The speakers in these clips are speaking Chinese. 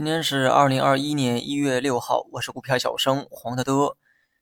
今天是二零二一年一月六号，我是股票小生黄德德。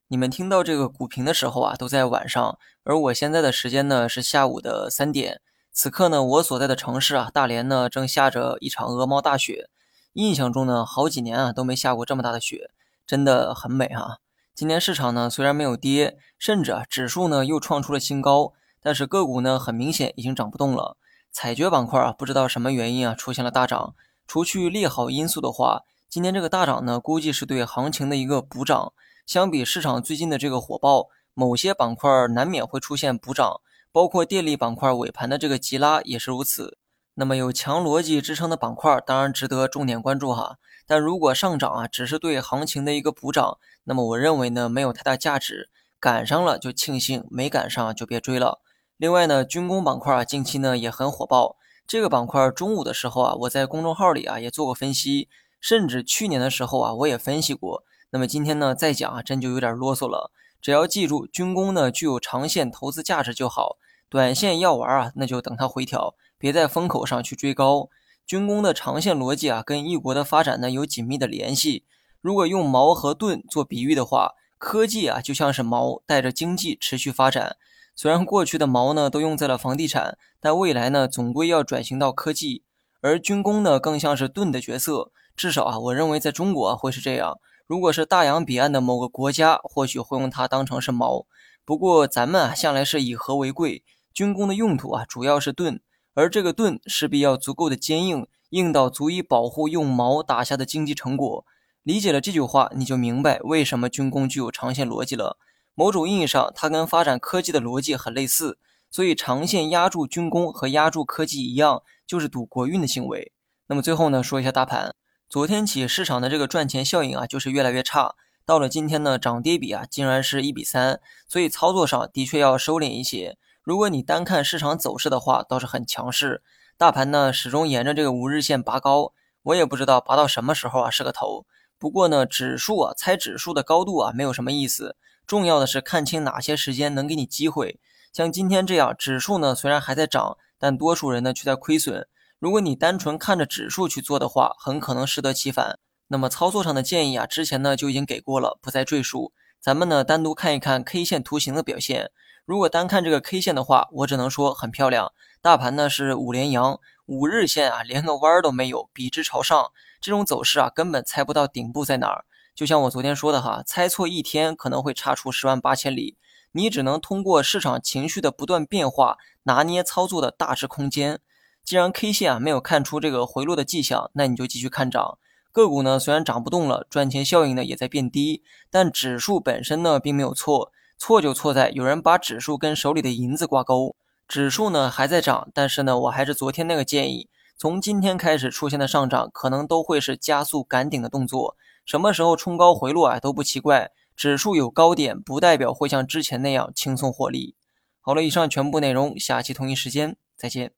你们听到这个股评的时候啊，都在晚上，而我现在的时间呢是下午的三点。此刻呢，我所在的城市啊，大连呢正下着一场鹅毛大雪。印象中呢，好几年啊都没下过这么大的雪，真的很美啊。今天市场呢虽然没有跌，甚至啊指数呢又创出了新高，但是个股呢很明显已经涨不动了。采掘板块啊，不知道什么原因啊出现了大涨。除去利好因素的话，今天这个大涨呢，估计是对行情的一个补涨。相比市场最近的这个火爆，某些板块难免会出现补涨，包括电力板块尾盘的这个急拉也是如此。那么有强逻辑支撑的板块，当然值得重点关注哈。但如果上涨啊，只是对行情的一个补涨，那么我认为呢，没有太大价值。赶上了就庆幸，没赶上就别追了。另外呢，军工板块，近期呢也很火爆。这个板块中午的时候啊，我在公众号里啊也做过分析，甚至去年的时候啊我也分析过。那么今天呢再讲啊，真就有点啰嗦了。只要记住军工呢具有长线投资价值就好，短线要玩啊，那就等它回调，别在风口上去追高。军工的长线逻辑啊，跟一国的发展呢有紧密的联系。如果用矛和盾做比喻的话，科技啊就像是矛，带着经济持续发展。虽然过去的矛呢都用在了房地产，但未来呢总归要转型到科技，而军工呢更像是盾的角色。至少啊，我认为在中国会是这样。如果是大洋彼岸的某个国家，或许会用它当成是矛。不过咱们啊向来是以和为贵，军工的用途啊主要是盾，而这个盾势必要足够的坚硬，硬到足以保护用矛打下的经济成果。理解了这句话，你就明白为什么军工具有长线逻辑了。某种意义上，它跟发展科技的逻辑很类似，所以长线压住军工和压住科技一样，就是赌国运的行为。那么最后呢，说一下大盘，昨天起市场的这个赚钱效应啊，就是越来越差，到了今天呢，涨跌比啊，竟然是一比三，所以操作上的确要收敛一些。如果你单看市场走势的话，倒是很强势，大盘呢始终沿着这个五日线拔高，我也不知道拔到什么时候啊是个头。不过呢，指数啊，猜指数的高度啊，没有什么意思。重要的是看清哪些时间能给你机会，像今天这样，指数呢虽然还在涨，但多数人呢却在亏损。如果你单纯看着指数去做的话，很可能适得其反。那么操作上的建议啊，之前呢就已经给过了，不再赘述。咱们呢单独看一看 K 线图形的表现。如果单看这个 K 线的话，我只能说很漂亮。大盘呢是五连阳，五日线啊连个弯儿都没有，笔直朝上，这种走势啊根本猜不到顶部在哪儿。就像我昨天说的哈，猜错一天可能会差出十万八千里，你只能通过市场情绪的不断变化，拿捏操作的大致空间。既然 K 线啊没有看出这个回落的迹象，那你就继续看涨。个股呢虽然涨不动了，赚钱效应呢也在变低，但指数本身呢并没有错，错就错在有人把指数跟手里的银子挂钩。指数呢还在涨，但是呢我还是昨天那个建议，从今天开始出现的上涨，可能都会是加速赶顶的动作。什么时候冲高回落啊都不奇怪，指数有高点不代表会像之前那样轻松获利。好了，以上全部内容，下期同一时间再见。